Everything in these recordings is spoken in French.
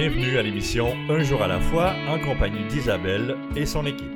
bienvenue à l'émission Un jour à la fois en compagnie d'Isabelle et son équipe.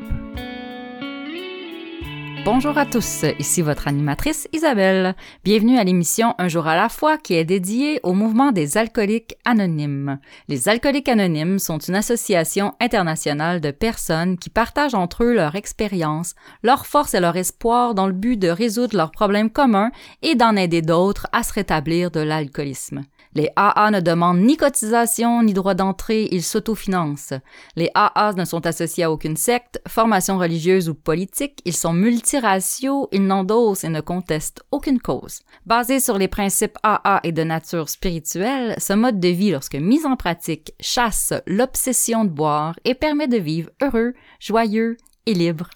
Bonjour à tous, ici votre animatrice Isabelle. Bienvenue à l'émission Un jour à la fois qui est dédiée au mouvement des alcooliques anonymes. Les alcooliques anonymes sont une association internationale de personnes qui partagent entre eux leur expérience, leur force et leur espoir dans le but de résoudre leurs problèmes communs et d'en aider d'autres à se rétablir de l'alcoolisme. Les AA ne demandent ni cotisation ni droit d'entrée, ils s'autofinancent. Les AA ne sont associés à aucune secte, formation religieuse ou politique, ils sont multiraciaux, ils n'endossent et ne contestent aucune cause. Basé sur les principes AA et de nature spirituelle, ce mode de vie, lorsque mis en pratique, chasse l'obsession de boire et permet de vivre heureux, joyeux et libre.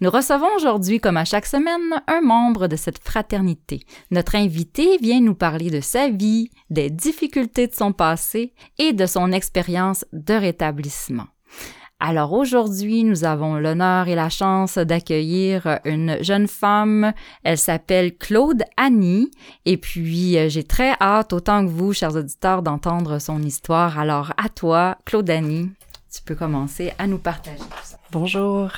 Nous recevons aujourd'hui, comme à chaque semaine, un membre de cette fraternité. Notre invité vient nous parler de sa vie, des difficultés de son passé et de son expérience de rétablissement. Alors aujourd'hui, nous avons l'honneur et la chance d'accueillir une jeune femme. Elle s'appelle Claude Annie. Et puis, euh, j'ai très hâte, autant que vous, chers auditeurs, d'entendre son histoire. Alors, à toi, Claude Annie, tu peux commencer à nous partager tout ça. Bonjour.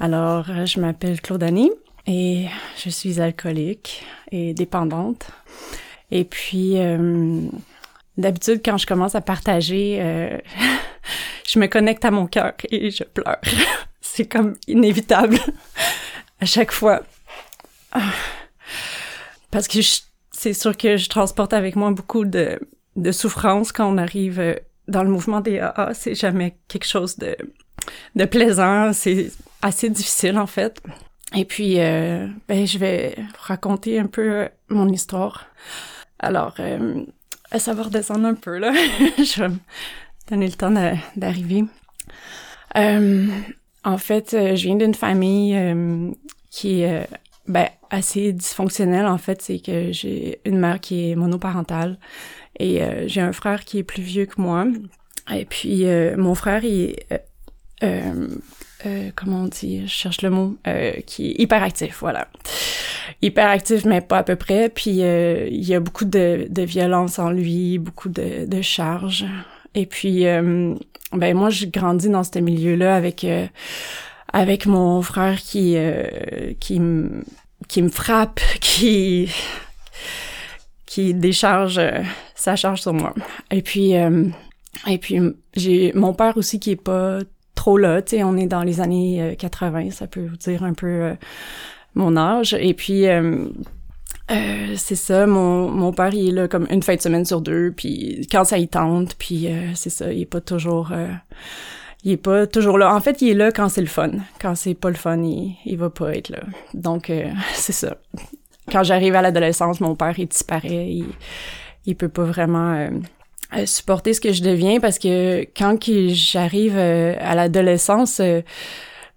Alors, euh, je m'appelle Claude Annie et je suis alcoolique et dépendante. Et puis, euh, d'habitude, quand je commence à partager, euh, je me connecte à mon cœur et je pleure. C'est comme inévitable à chaque fois. Parce que c'est sûr que je transporte avec moi beaucoup de, souffrance quand on arrive dans le mouvement des AA. C'est jamais quelque chose de, de plaisant. Assez difficile en fait. Et puis, euh, ben, je vais raconter un peu euh, mon histoire. Alors, euh, ça va redescendre un peu là. je vais me donner le temps d'arriver. En fait, je viens d'une famille qui est ben, assez dysfonctionnelle. En fait, c'est que j'ai une mère qui est monoparentale et j'ai un frère qui est plus vieux que moi. Et puis, mon frère, il euh, comment on dit, je cherche le mot, euh, qui est hyperactif, voilà. Hyperactif, mais pas à peu près. Puis euh, il y a beaucoup de, de, violence en lui, beaucoup de, de charges. Et puis, euh, ben moi, j'ai grandi dans ce milieu-là avec avec mon frère qui qui me qui me frappe, qui qui décharge sa charge sur moi. Et puis et puis j'ai mon père aussi qui est pas trop là, tu sais, on est dans les années 80, euh, ça peut vous dire un peu euh, mon âge. Et puis, euh, c'est ça, mon, mon père, il est là comme une fin de semaine sur deux, puis quand ça y tente, puis c'est ça, il est pas toujours... il est pas toujours là. En fait, il est là quand c'est le fun. Quand c'est pas le fun, il, il va pas être là. Donc, c'est ça. Quand j'arrive à l'adolescence, mon père, il disparaît. Il, il peut pas vraiment supporter ce que je deviens parce que quand j'arrive euh, à l'adolescence, euh,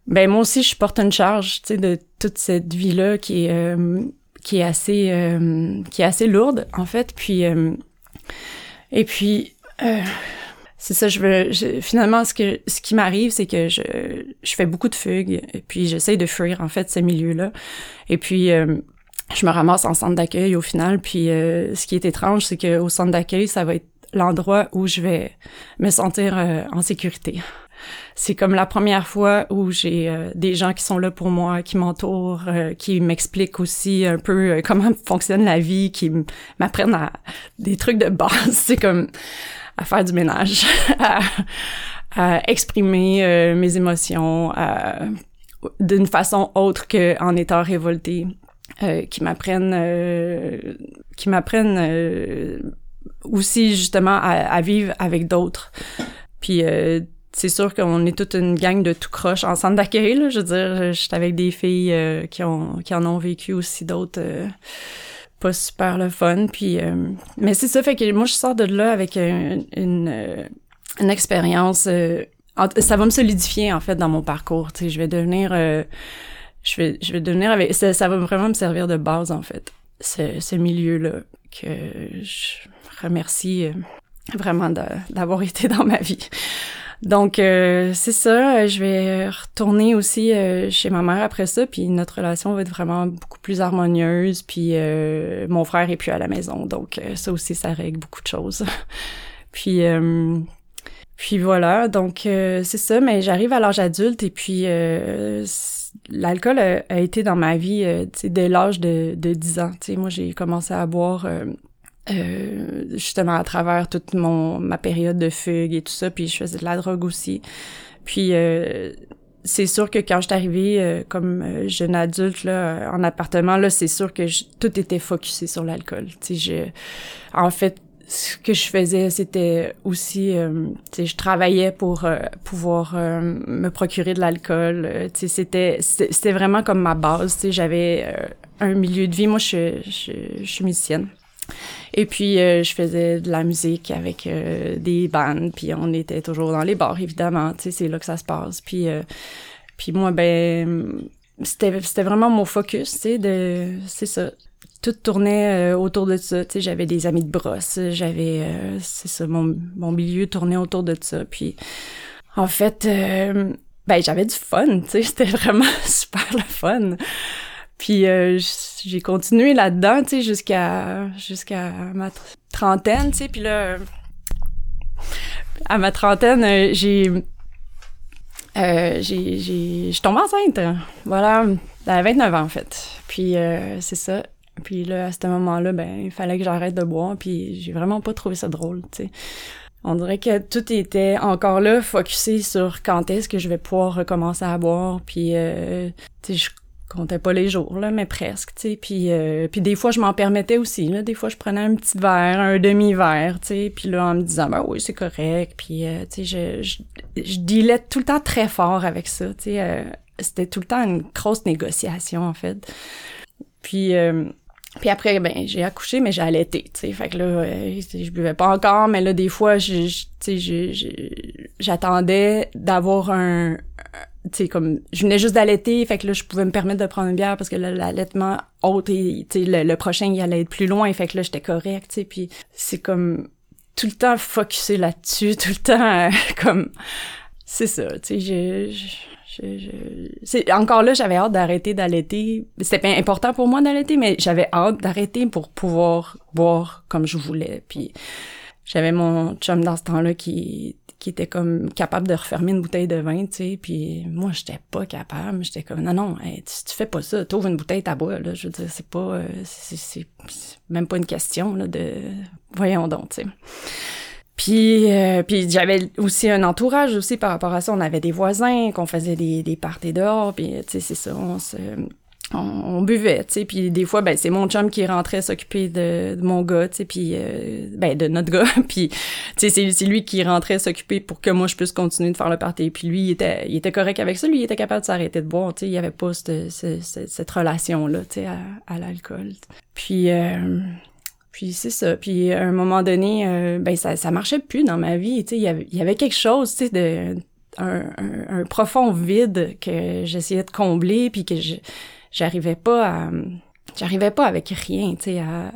ben moi aussi je porte une charge, tu sais, de toute cette vie là qui est euh, qui est assez qui est assez lourde en fait. Puis et puis c'est ça, je veux. finalement, ce que ce qui m'arrive, c'est que je, je fais beaucoup de fugues, et puis j'essaie de fuir en fait ces milieux-là. Et puis je me ramasse en centre d'accueil au final. Puis ce qui est étrange, c'est que au centre d'accueil, ça va être l'endroit où je vais me sentir euh, en sécurité. C'est comme la première fois où j'ai euh, des gens qui sont là pour moi, qui m'entourent, euh, qui m'expliquent aussi un peu comment fonctionne la vie, qui m'apprennent à des trucs de base. C'est comme à faire du ménage, à, à exprimer mes émotions d'une façon autre qu'en étant révoltée. qui m'apprennent qui m'apprennent aussi justement à, vivre avec d'autres. Puis euh, c'est sûr qu'on est toute une gang de tout croche en centre d'accueil. Je veux dire, j'étais avec des filles euh, qui ont qui en ont vécu aussi d'autres euh, pas super le fun. Puis mais c'est ça fait que moi je sors de là avec une une, expérience. ça va me solidifier en fait dans mon parcours. Tu sais, je vais devenir je vais je vais devenir avec ça, ça va vraiment me servir de base en fait. Ce, ce milieu là que je remercie euh, vraiment d'avoir été dans ma vie. Donc euh, c'est ça, je vais retourner aussi euh, chez ma mère après ça, puis notre relation va être vraiment beaucoup plus harmonieuse, puis mon frère est plus à la maison, donc ça aussi ça règle beaucoup de choses. Puis puis voilà, donc c'est ça, mais j'arrive à l'âge adulte et puis l'alcool a, été dans ma vie dès l'âge de, de 10 ans. moi, j'ai commencé à boire euh, justement à travers toute mon ma période de fugue et tout ça, puis je faisais de la drogue aussi. Puis euh, c'est sûr que quand je suis arrivée euh, comme jeune adulte là en appartement là, c'est sûr que tout était focusé sur l'alcool. Tu je en fait ce que je faisais, c'était aussi, euh, tu sais, je travaillais pour pouvoir me procurer de l'alcool. tu sais, c'était, c'était vraiment comme ma base. Tu sais, j'avais un milieu de vie. Moi, je, je, je suis musicienne. Et puis, euh, je faisais de la musique avec euh, des bandes, puis on était toujours dans les bars, évidemment, tu sais, c'est là que ça se passe. Puis, euh, puis moi, ben, c'était, c'était vraiment mon focus, tu sais, de, c'est ça. Tout tournait autour de ça, tu sais, j'avais des amis de brosse, j'avais, c'est ça, mon, mon milieu tournait autour de ça. Puis, en fait, ben, j'avais du fun, tu sais, c'était vraiment super le fun. Puis euh, j'ai continué là-dedans, tu sais, jusqu'à jusqu'à ma trentaine, tu sais, puis là à ma trentaine, euh, j'ai euh, j'ai j'ai je tombe enceinte. Voilà, à 29 ans en fait. Puis euh, c'est ça. Puis là à ce moment-là, ben il fallait que j'arrête de boire, puis j'ai vraiment pas trouvé ça drôle, tu sais. On dirait que tout était encore là, focusé sur quand est-ce que je vais pouvoir recommencer à boire. Puis, euh, tu sais, je comptais pas les jours là mais presque tu sais. Puis euh, puis des fois je m'en permettais aussi là. Des fois je prenais un petit verre un demi verre tu sais puis là en me disant ben oui c'est correct. Puis euh, tu sais je, je je dealais tout le temps très fort avec ça tu sais euh, c'était tout le temps une grosse négociation en fait. Puis puis après, ben, j'ai accouché, mais j'ai allaité, tu sais. Fait que là, je buvais pas encore, mais là, des fois, sais, j'attendais d'avoir un, tu comme, je venais juste d'allaiter, fait que là, je pouvais me permettre de prendre une bière parce que l'allaitement haute et, tu sais, le, prochain, il allait être plus loin, fait que là, j'étais correct, tu puis c'est comme tout le temps focusé là-dessus, tout le temps, euh, comme, c'est ça, tu sais, je, je, je, c'est encore là j'avais hâte d'arrêter d'allaiter. C'était important pour moi d'allaiter mais j'avais hâte d'arrêter pour pouvoir boire comme je voulais puis j'avais mon chum dans ce temps-là qui qui était comme capable de refermer une bouteille de vin, tu sais, puis moi j'étais pas capable, j'étais comme non non, tu, fais pas ça, t'ouvres une bouteille à boire là, je veux dire c'est pas euh, c'est même pas une question là de voyons donc, tu sais. Puis, euh, puis j'avais aussi un entourage aussi par rapport à ça. On avait des voisins, qu'on faisait des, des parties dehors, puis tu sais, c'est ça, on se on, buvait, tu sais, puis des fois, ben c'est mon chum qui rentrait s'occuper de, mon gars, tu sais, puis euh, ben de notre gars, puis tu sais, c'est lui qui rentrait s'occuper pour que moi je puisse continuer de faire le party. Puis lui, il était, il était correct avec ça, lui, il était capable de s'arrêter de boire, tu sais, il y avait pas cette, cette, relation là, tu sais, à, l'alcool. Puis euh, puis c'est ça. Puis à un moment donné, euh, ben ça, ça marchait plus dans ma vie. Tu sais, il y avait, il y avait quelque chose, tu sais, de un, un, profond vide que j'essayais de combler, puis que je j'arrivais pas à j'arrivais pas avec rien, tu sais, à,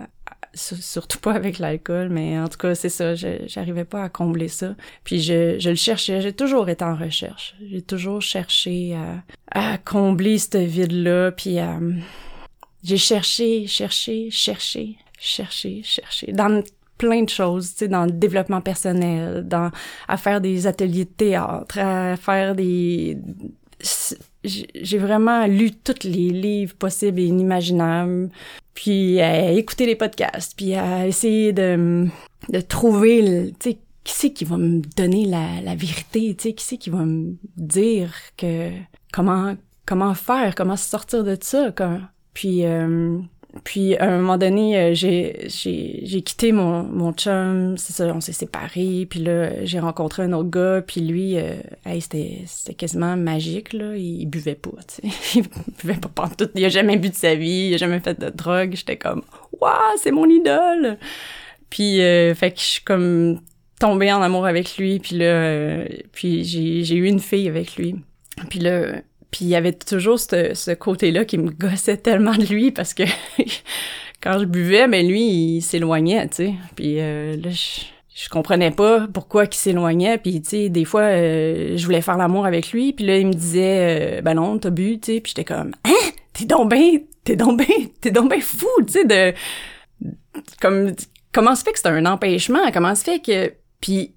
surtout pas avec l'alcool, mais en tout cas, c'est ça, j'arrivais pas à combler ça. Puis je, je le cherchais, j'ai toujours été en recherche. J'ai toujours cherché à, à combler ce vide-là, puis à... J'ai cherché, cherché, cherché, cherché, cherché, dans plein de choses, tu sais, dans le développement personnel, dans à faire des ateliers de théâtre, à faire des j'ai vraiment lu tous les livres possibles et inimaginables, puis à écouter les podcasts, puis à essayer de, de trouver, tu sais, qui c'est qui va me donner la, la vérité, tu sais, qui c'est qui va me dire que comment comment faire, comment sortir de ça, quoi. Puis euh, puis à un moment donné, euh, j'ai j'ai quitté mon mon chum, c'est ça, on s'est séparés. Puis là, j'ai rencontré un autre gars, puis lui, euh, c'était c'était quasiment magique là. Il, buvait pas, tu sais, il buvait pas tout. Il a jamais bu de sa vie, il a jamais fait de drogue. J'étais comme, waouh, c'est mon idole. Puis euh, fait que je suis comme tombée en amour avec lui. Puis là, euh, puis j'ai j'ai eu une fille avec lui. Puis là, puis il y avait toujours ce, ce côté-là qui me gossait tellement de lui parce que quand je buvais, ben lui, il s'éloignait, tu sais. Puis euh, là, je, je comprenais pas pourquoi il s'éloignait. Puis tu sais, des fois, euh, je voulais faire l'amour avec lui. Puis là, il me disait, euh, ben non, t'as bu, tu sais. Puis j'étais comme, hein, t'es donc ben, t'es donc ben, t'es donc ben fou, tu sais, de comme comment se fait que c'est un empêchement? Comment se fait que Puis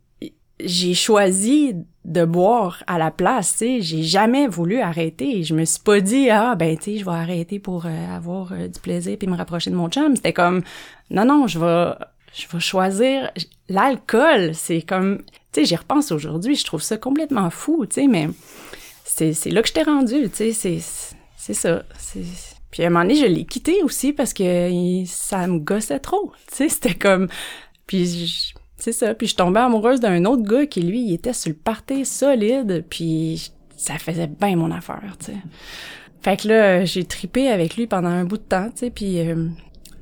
j'ai choisi de boire à la place, tu sais, j'ai jamais voulu arrêter. Je me suis pas dit ah ben tu sais, je vais arrêter pour euh, avoir euh, du plaisir puis me rapprocher de mon chum. C'était comme non non, je vais je vais choisir l'alcool, c'est comme tu sais, j'y repense aujourd'hui, je trouve ça complètement fou, tu sais, mais c'est c'est là que je t'ai rendu, tu sais, c'est c'est ça, puis à un moment donné, je l'ai quitté aussi parce que ça me gossait trop, tu sais, c'était comme puis c'est ça. Puis je tombais amoureuse d'un autre gars qui, lui, il était sur le party solide, puis ça faisait bien mon affaire, tu sais. Fait que là, j'ai tripé avec lui pendant un bout de temps, tu sais, puis... Euh,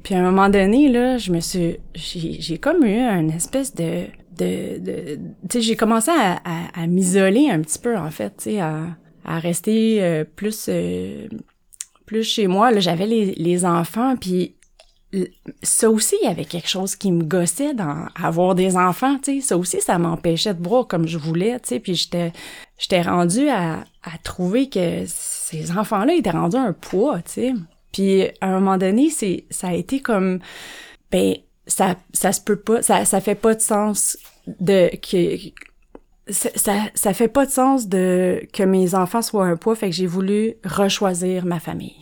puis à un moment donné, là, je me suis... J'ai comme eu une espèce de... de, de tu sais, j'ai commencé à, à, m'isoler un petit peu, en fait, tu sais, à, à rester euh, plus... Euh, plus chez moi. Là, j'avais les, les enfants, puis ça aussi, il y avait quelque chose qui me gossait dans avoir des enfants, tu sais. Ça aussi, ça m'empêchait de boire comme je voulais, tu sais. Puis j'étais, j'étais rendue à, à trouver que ces enfants-là étaient rendus un poids, tu sais. Puis à un moment donné, c'est, ça a été comme, ben, ça, ça se peut pas, ça, ça fait pas de sens de que ça, ça fait pas de sens de que mes enfants soient un poids, fait que j'ai voulu rechoisir ma famille.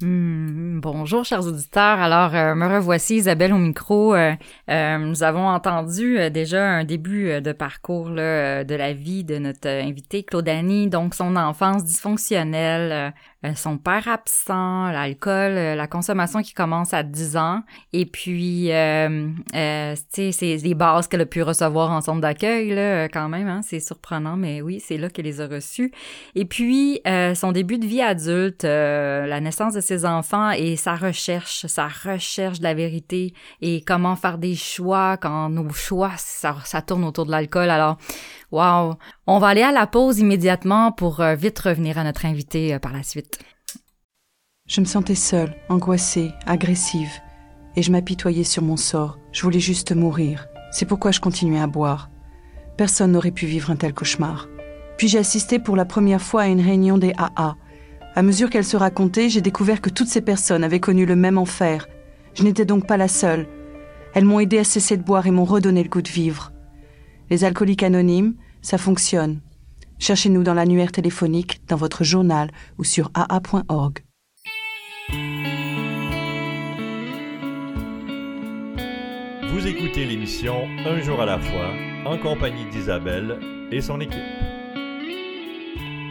Hmm, bonjour, chers auditeurs. Alors, euh, me revoici, Isabelle au micro. Euh, euh, nous avons entendu déjà un début de parcours de la vie de notre invité, Claude Annie, donc son enfance dysfonctionnelle, son père absent, l'alcool, euh, la consommation qui commence à 10 ans, et puis, euh, euh c'est les bases qu'elle a pu recevoir en centre d'accueil, là, quand même, hein, c'est surprenant, mais oui, c'est là qu'elle les a reçus. Et puis, son début de vie adulte, la naissance de ses enfants et sa recherche, sa recherche de la vérité et comment faire des choix quand nos choix, ça, ça tourne autour de l'alcool. Alors, Wow! On va aller à la pause immédiatement pour euh, vite revenir à notre invité euh, par la suite. Je me sentais seule, angoissée, agressive, et je m'apitoyais sur mon sort. Je voulais juste mourir. C'est pourquoi je continuais à boire. Personne n'aurait pu vivre un tel cauchemar. Puis j'ai assisté pour la première fois à une réunion des AA. À mesure qu'elle se racontait, j'ai découvert que toutes ces personnes avaient connu le même enfer. Je n'étais donc pas la seule. Elles m'ont aidé à cesser de boire et m'ont redonné le goût de vivre. Les alcooliques anonymes, ça fonctionne. Cherchez-nous dans l'annuaire téléphonique, dans votre journal ou sur aa.org. Vous écoutez l'émission Un jour à la fois en compagnie d'Isabelle et son équipe.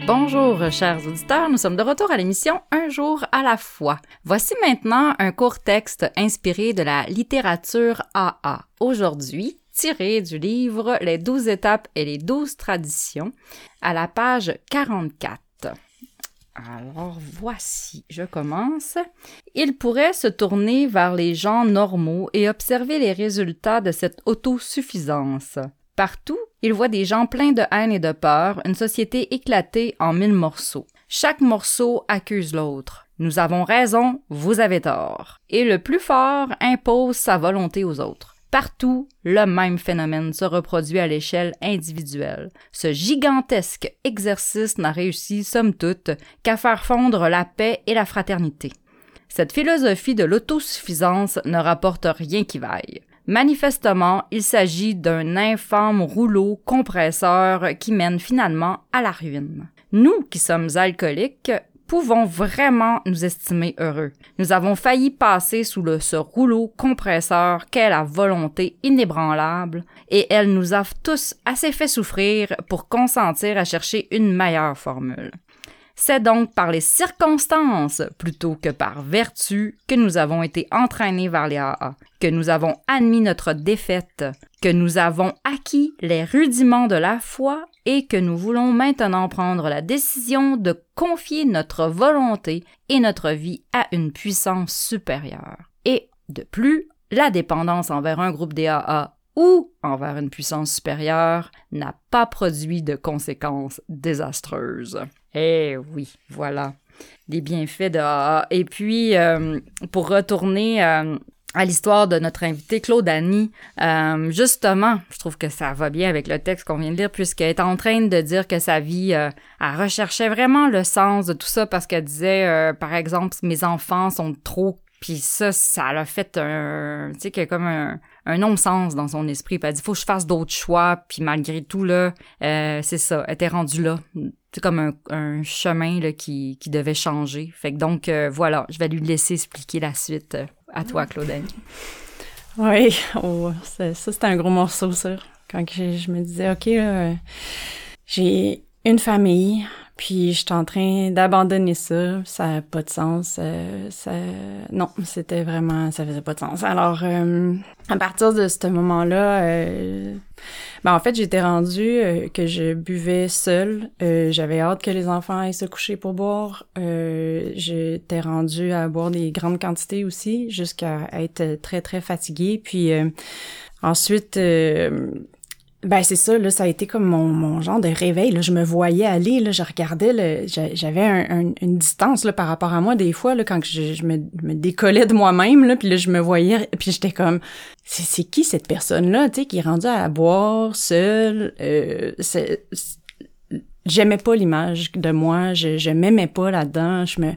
Bonjour, chers auditeurs, nous sommes de retour à l'émission Un jour à la fois. Voici maintenant un court texte inspiré de la littérature AA. Aujourd'hui, tiré du livre Les douze étapes et les douze traditions à la page 44. Alors voici, je commence. Il pourrait se tourner vers les gens normaux et observer les résultats de cette autosuffisance. Partout, il voit des gens pleins de haine et de peur, une société éclatée en mille morceaux. Chaque morceau accuse l'autre. Nous avons raison, vous avez tort. Et le plus fort impose sa volonté aux autres. Partout, le même phénomène se reproduit à l'échelle individuelle. Ce gigantesque exercice n'a réussi, somme toute, qu'à faire fondre la paix et la fraternité. Cette philosophie de l'autosuffisance ne rapporte rien qui vaille. Manifestement, il s'agit d'un infâme rouleau compresseur qui mène finalement à la ruine. Nous qui sommes alcooliques, pouvons vraiment nous estimer heureux. Nous avons failli passer sous le, ce rouleau compresseur qu'est la volonté inébranlable, et elle nous a tous assez fait souffrir pour consentir à chercher une meilleure formule. C'est donc par les circonstances plutôt que par vertu que nous avons été entraînés vers les AA, que nous avons admis notre défaite, que nous avons acquis les rudiments de la foi et que nous voulons maintenant prendre la décision de confier notre volonté et notre vie à une puissance supérieure. Et, de plus, la dépendance envers un groupe DAA ou envers une puissance supérieure n'a pas produit de conséquences désastreuses. Eh oui, voilà les bienfaits de. Et puis, euh, pour retourner euh, à l'histoire de notre invité Claude Annie. Euh, justement, je trouve que ça va bien avec le texte qu'on vient de lire, puisqu'elle est en train de dire que sa vie, elle recherchait vraiment le sens de tout ça parce qu'elle disait, par exemple, mes enfants sont trop Puis ça, ça l'a fait un, tu sais, comme un, un non-sens dans son esprit. Puis elle dit, faut que je fasse d'autres choix. Puis malgré tout, là, euh, c'est ça, elle était rendue là. C'est comme un, un, chemin là, qui, qui devait changer. Fait que donc, euh, voilà, je vais lui laisser expliquer la suite euh, à toi, Claudine. Oui, oh, ça, c'était un gros morceau, ça. Quand je, je me disais, OK, j'ai une famille, puis je suis en train d'abandonner ça, ça n'a pas de sens. Euh, ça, non, c'était vraiment, ça faisait pas de sens. Alors, euh, à partir de ce moment-là, euh, ben en fait, j'étais rendue que je buvais seule. J'avais hâte que les enfants aillent se coucher pour boire. j'étais rendue à boire des grandes quantités aussi, jusqu'à être très très fatiguée. Puis ensuite ben c'est ça, là, ça a été comme mon, mon genre de réveil. Là. Je me voyais aller, là, je regardais, j'avais un, une distance là, par rapport à moi des fois, là, quand je, je me, décollais de moi-même, là, puis là, je me voyais, puis j'étais comme, c'est qui cette personne-là, tu sais, qui est rendue à boire seule? Euh, J'aimais pas l'image de moi, je, je m'aimais pas là-dedans, je me...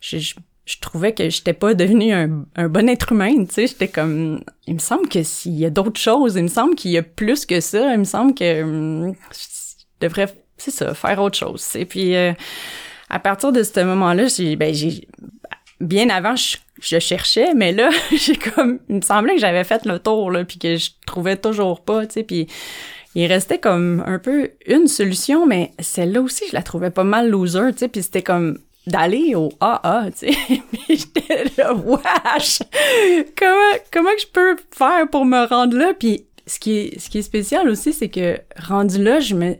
je trouvais que j'étais pas devenu un, un, bon être humain, tu sais, j'étais comme il me semble que s'il y a d'autres choses, il me semble qu'il y a plus que ça, il me semble que hum, je devrais c'est ça, faire autre chose. Et puis euh, à partir de ce moment-là, j'ai ben j'ai bien avant je, je, cherchais, mais là j'ai comme il me semblait que j'avais fait le tour là puis que je trouvais toujours pas, tu sais, puis il restait comme un peu une solution, mais celle-là aussi, je la trouvais pas mal loser, tu sais, puis c'était comme d'aller au AA, tu sais. Puis j'étais là, wesh! Comment, comment je peux faire pour me rendre là? Puis ce qui est, ce qui est spécial aussi, c'est que rendu là, je me,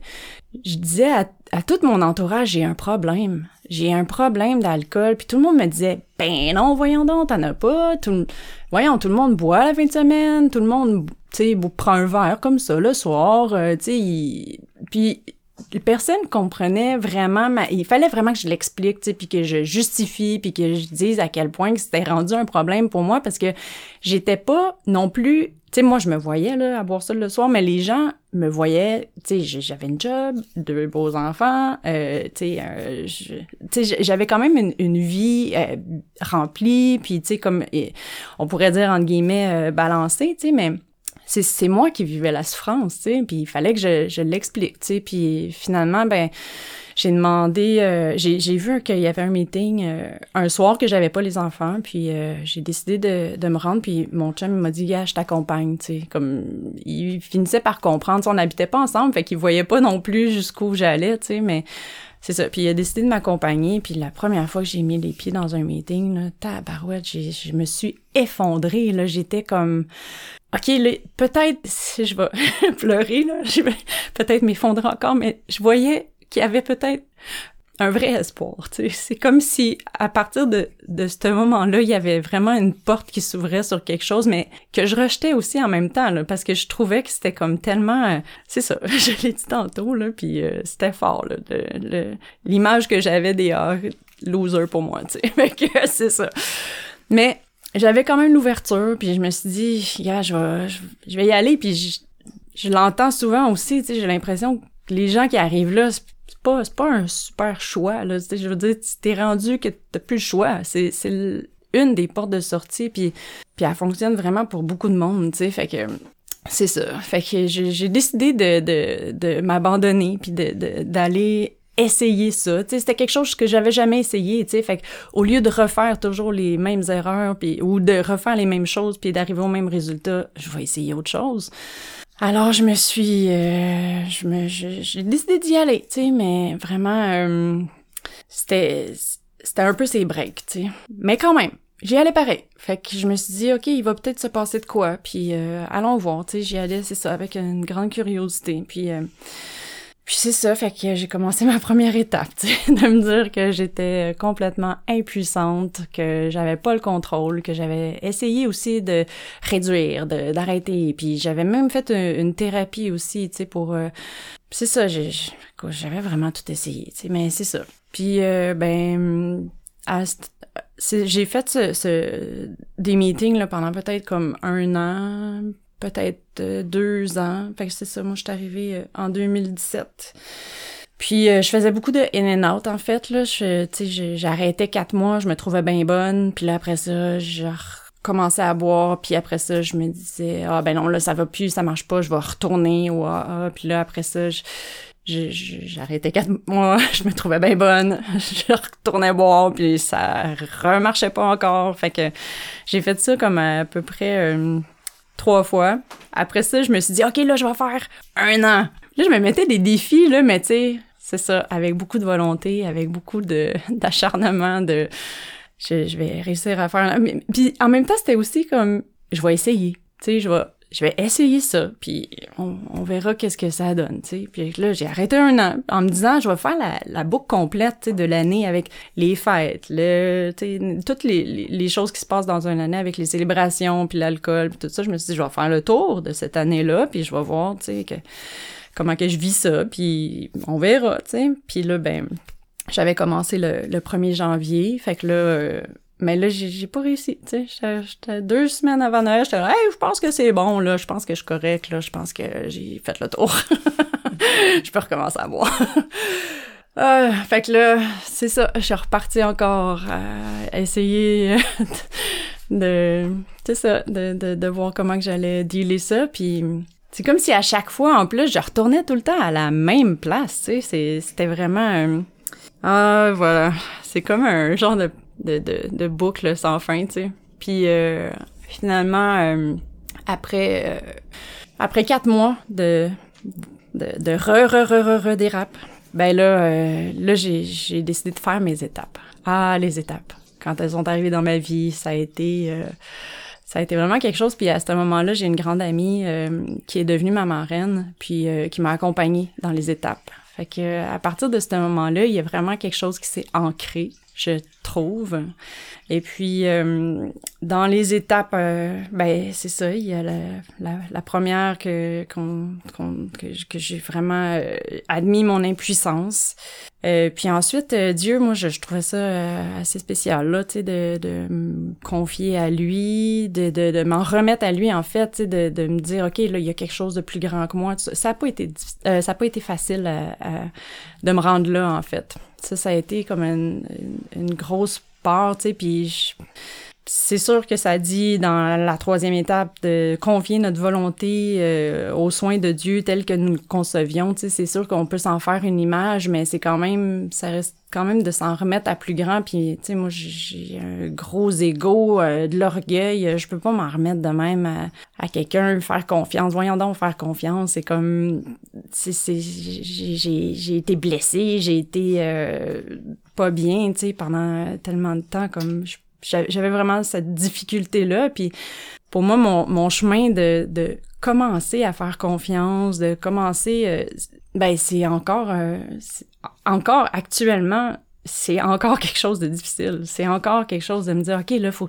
je disais à, à tout mon entourage, j'ai un problème. J'ai un problème d'alcool. Puis tout le monde me disait, ben non, voyons donc, t'en as pas. Tout, voyons, tout le monde boit la fin de semaine. Tout le monde, tu sais, prend un verre comme ça le soir. Euh, tu sais, puis personne comprenait vraiment il fallait vraiment que je l'explique puis que je justifie puis que je dise à quel point que c'était rendu un problème pour moi parce que j'étais pas non plus tu moi je me voyais là à boire ça le soir mais les gens me voyaient tu sais j'avais une job deux beaux enfants euh, tu sais euh, j'avais quand même une, vie euh, remplie puis tu comme on pourrait dire entre guillemets balancée tu sais mais c'est moi qui vivais la souffrance, tu sais, puis il fallait que je, je l'explique, tu sais, puis finalement, ben j'ai demandé, euh, j'ai vu qu'il y avait un meeting euh, un soir que j'avais pas les enfants, puis euh, j'ai décidé de, de me rendre, puis mon chum m'a dit, gars, je t'accompagne, tu sais, comme il finissait par comprendre, on n'habitait pas ensemble, fait qu'il voyait pas non plus jusqu'où j'allais, tu sais, mais c'est ça. Puis il a décidé de m'accompagner. Puis la première fois que j'ai mis les pieds dans un meeting, là, tabarouette, je me suis effondrée. Là, j'étais comme, ok, peut-être si je vais pleurer là, je vais peut-être m'effondrer encore, mais je voyais qu'il y avait peut-être un vrai espoir. C'est comme si, à partir de, de ce moment-là, il y avait vraiment une porte qui s'ouvrait sur quelque chose, mais que je rejetais aussi en même temps, là, parce que je trouvais que c'était comme tellement... Euh, c'est ça, je l'ai dit tantôt, là, puis euh, c'était fort, l'image que j'avais des ah, losers pour moi, tu sais. que c'est ça. Mais j'avais quand même l'ouverture, puis je me suis dit, yeah, je vais, je, vais y aller, puis je, je l'entends souvent aussi, tu sais, j'ai l'impression que les gens qui arrivent là, c'est pas, pas un super choix, là. Je veux dire, t'es rendu que t'as plus le choix. C'est, une des portes de sortie, puis, puis elle fonctionne vraiment pour beaucoup de monde, tu sais. Fait que c'est ça. Fait que j'ai décidé de, de, de m'abandonner, puis de, d'aller essayer ça. C'était quelque chose que j'avais jamais essayé. Fait que, au lieu de refaire toujours les mêmes erreurs, puis, ou de refaire les mêmes choses, puis d'arriver au même résultat, je vais essayer autre chose. Alors je me suis, euh, je me, j'ai décidé d'y aller, tu sais, mais vraiment, euh, c'était, c'était un peu ses breaks, tu sais. Mais quand même, j'y allais pareil. Fait que je me suis dit, ok, il va peut-être se passer de quoi, puis euh, allons voir, tu sais. J'y allais, c'est ça, avec une grande curiosité, puis puis c'est ça, fait que j'ai commencé ma première étape, de me dire que j'étais complètement impuissante, que j'avais pas le contrôle, que j'avais essayé aussi de réduire, d'arrêter, puis j'avais même fait une, thérapie aussi, tu sais, pour... Euh, c'est ça, j'avais vraiment tout essayé, tu sais, mais c'est ça. Puis, euh, ben, j'ai fait ce, des meetings là, pendant peut-être comme un an, peut-être euh, deux ans. Fait que c'est ça, moi je suis arrivée euh, en 2017. Puis je faisais beaucoup de in and out en fait là, je j'arrêtais quatre mois, je me trouvais bien bonne, puis là après ça, je commençais à boire, puis après ça, je me disais ah ben non là ça va plus, ça marche pas, je vais retourner ou ah, puis là après ça je j'arrêtais quatre mois, je me trouvais bien bonne, je retournais boire, puis ça remarchait pas encore. Fait que j'ai fait ça comme à, peu près euh, trois fois. Après ça, je me suis dit, OK, là, je vais faire un an. Là, je me mettais des défis, là, mais tu sais, c'est ça, avec beaucoup de volonté, avec beaucoup d'acharnement, de... Je, je, vais réussir à faire... Puis en même temps, c'était aussi comme, je vais essayer. Tu sais, je vais je vais essayer ça, puis on, verra qu'est-ce que ça donne, tu sais. Puis là, j'ai arrêté un an en me disant, je vais faire la, boucle complète de l'année avec les fêtes, le, toutes les, les, choses qui se passent dans une année avec les célébrations, puis l'alcool, puis tout ça. Je me suis dit, je vais faire le tour de cette année-là, puis je vais voir, tu sais, que, comment que je vis ça, puis on verra, tu sais. Puis là, ben, j'avais commencé le, le 1er janvier, fait que là... Euh, mais là, j'ai pas réussi, tu sais. J'étais deux semaines avant Noël, j'étais là, hey, je pense que c'est bon, là, je pense que je suis correct, là, je pense que j'ai fait le tour. je peux recommencer à boire. Euh, fait que là, c'est ça, je suis repartie encore à essayer de, c'est ça, de, de, de, voir comment que j'allais dealer ça, puis c'est comme si à chaque fois, en plus, je retournais tout le temps à la même place, tu sais, c'était vraiment... Ah, voilà, c'est comme un genre de de, de, de boucles sans fin, tu sais. Puis euh, finalement, euh, après euh, après quatre mois de de, de re re re re, re dérape, ben là là j'ai j'ai décidé de faire mes étapes. Ah les étapes. Quand elles sont arrivées dans ma vie, ça a été ça a été vraiment quelque chose. Puis à ce moment-là, j'ai une grande amie qui est devenue ma marraine, puis qui m'a accompagnée dans les étapes. Fait que à partir de ce moment-là, il y a vraiment quelque chose qui s'est ancré je trouve. Et puis, euh, dans les étapes, euh, ben c'est ça, il y a la, la, première que, qu'on, que, que j'ai vraiment euh, admis mon impuissance. puis ensuite, Dieu, moi, je, je, trouvais ça assez spécial, là, tu sais, de, de me confier à lui, de, de, de m'en remettre à lui, en fait, tu sais, de, de me dire, OK, là, il y a quelque chose de plus grand que moi. Ça n'a pas été, ça a pas été facile de me rendre là, en fait. Ça, ça a été comme une, une grosse part, tu sais, puis c'est sûr que ça dit dans la troisième étape de confier notre volonté euh, aux soins de Dieu tel que nous le concevions. C'est sûr qu'on peut s'en faire une image, mais c'est quand même, ça reste quand même de s'en remettre à plus grand. Puis, tu sais, moi, j'ai un gros ego, euh, de l'orgueil. Je peux pas m'en remettre de même à, à quelqu'un, faire confiance. Voyons donc faire confiance. C'est comme, j'ai été blessée, j'ai été euh, pas bien, tu sais, pendant tellement de temps. Comme, j'avais vraiment cette difficulté-là. Puis pour moi, mon, mon chemin de, de commencer à faire confiance, de commencer, euh, ben c'est encore, euh, encore actuellement, c'est encore quelque chose de difficile. C'est encore quelque chose de me dire, ok, là, faut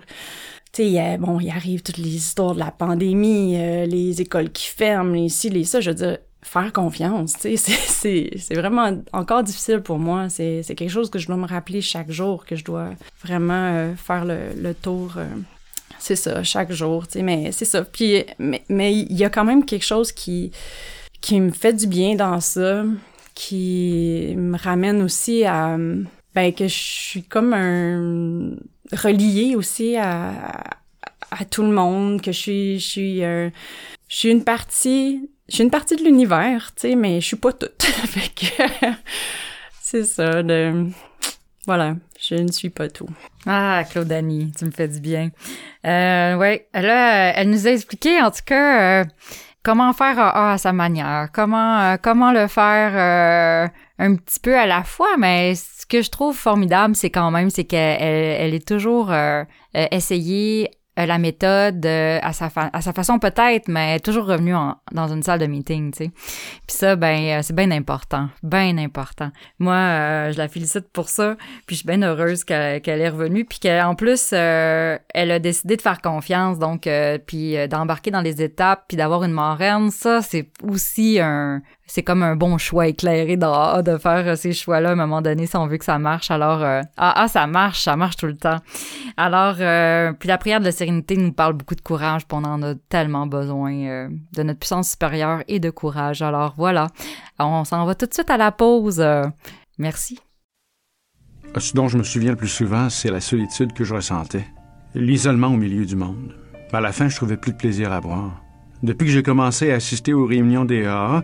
tu sais, bon, il arrive toutes les histoires de la pandémie, euh, les écoles qui ferment, les ci, les ça. Je veux dire, faire confiance, c'est vraiment encore difficile pour moi. C'est quelque chose que je dois me rappeler chaque jour, que je dois vraiment euh, faire le, le tour. Euh, c'est ça, chaque jour, tu sais, mais c'est ça. Puis, mais il y a quand même quelque chose qui, qui me fait du bien dans ça, qui me ramène aussi à, ben, que je suis comme un relié aussi à, à, tout le monde, que je suis, je suis, euh, je suis une partie je suis une partie de l'univers, tu sais, mais je suis pas toute. c'est ça. De... Voilà, je ne suis pas tout. Ah, Claudanie, tu me fais du bien. Euh, ouais, là, elle nous a expliqué, en tout cas, euh, comment faire A à sa manière, comment euh, comment le faire euh, un petit peu à la fois, mais ce que je trouve formidable, c'est quand même, c'est qu'elle elle est toujours essayée euh, la méthode euh, à sa à sa façon peut-être mais toujours revenu dans une salle de meeting tu sais. Puis ça ben euh, c'est bien important bien important. Moi je la félicite pour ça puis je suis bien heureuse qu'elle est revenue puis qu'en plus elle a décidé de faire confiance donc puis d'embarquer dans les étapes puis d'avoir une marraine ça c'est aussi un c'est comme un bon choix éclairé de faire ces choix-là à un moment donné si on veut que ça marche. Alors, ah, ah, ça marche, ça marche tout le temps. Alors, puis la prière de la sérénité nous parle beaucoup de courage, puis on en a tellement besoin de notre puissance supérieure et de courage. Alors voilà, on s'en va tout de suite à la pause. merci. Ce dont je me souviens le plus souvent, c'est la solitude que je ressentais, l'isolement au milieu du monde. À la fin, je trouvais plus de plaisir à boire. Depuis que j'ai commencé à assister aux réunions des AA,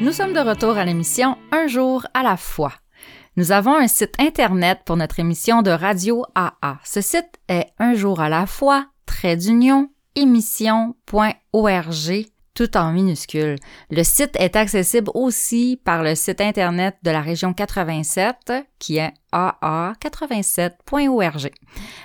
Nous sommes de retour à l'émission Un jour à la fois. Nous avons un site internet pour notre émission de radio AA. Ce site est un jour à la fois, trait d'union, émission.org tout en minuscule. Le site est accessible aussi par le site Internet de la région 87, qui est aa87.org.